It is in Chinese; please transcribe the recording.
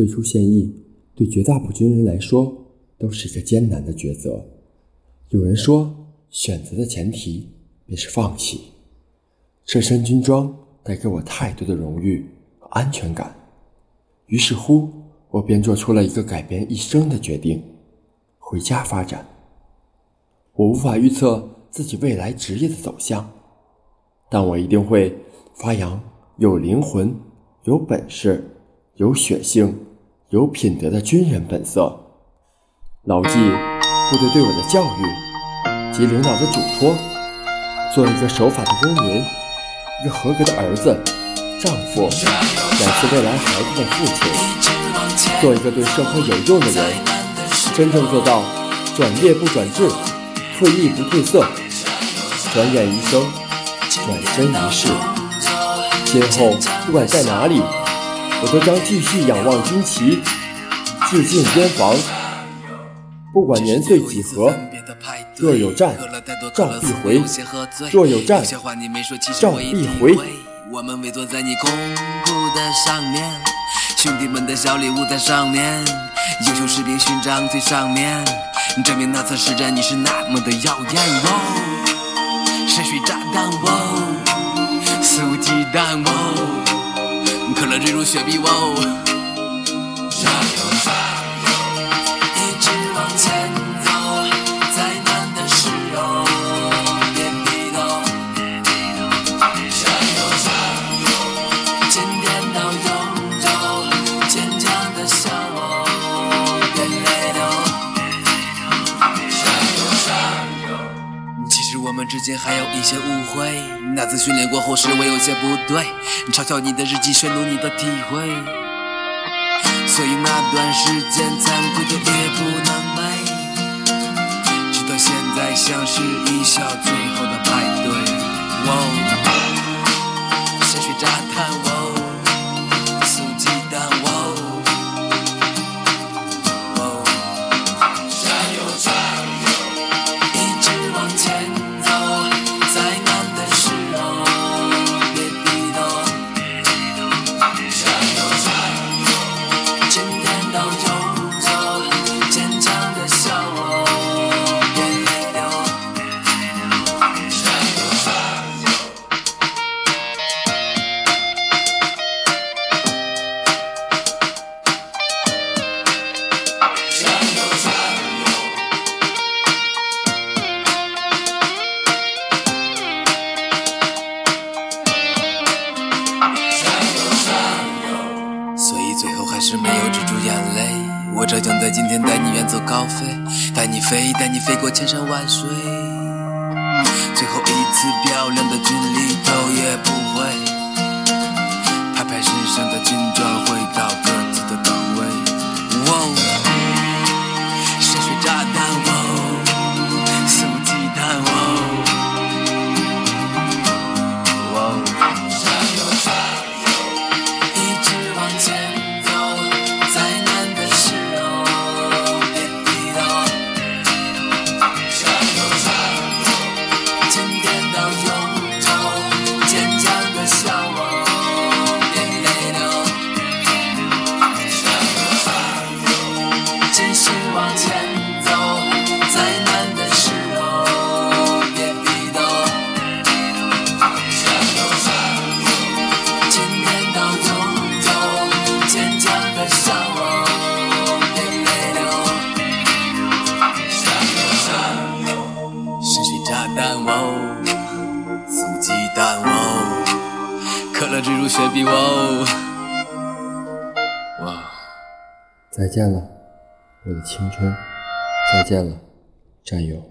退出现役，对绝大部分军人来说都是一个艰难的抉择。有人说，选择的前提便是放弃。这身军装带给我太多的荣誉和安全感，于是乎，我便做出了一个改变一生的决定：回家发展。我无法预测自己未来职业的走向，但我一定会发扬有灵魂、有本事、有血性、有品德的军人本色，牢记部队对我的教育及领导的嘱托，做一个守法的公民，一个合格的儿子、丈夫，乃至未来孩子的父亲，做一个对社会有用的人，真正做到转业不转制。退役不褪色，转眼一生，转身一世。今后不管在哪里，我都将继续仰望军旗，致敬边防。不管年岁几何，若有战，照必回；若有战，照必回。我们围坐在你空铺的上面，兄弟们的小礼物在上面，优秀士兵勋章最上面。证明那次实战你是那么的耀眼哦，深水炸弹哦，肆无忌惮哦，坠入雪碧哇哦。之间还有一些误会，那次训练过后，是我有些不对，嘲笑你的日记，宣读你的体会，所以那段时间残酷的夜不能寐，直到现在像是一笑最后的派对。是没有止住眼泪，我只想在今天带你远走高飞，带你飞，带你飞过千山万水。最后一次漂亮的军礼，头也不回，蛋哦，素鸡蛋哦，可乐蜘蛛雪碧哦，哇！再见了，我的青春，再见了，战友。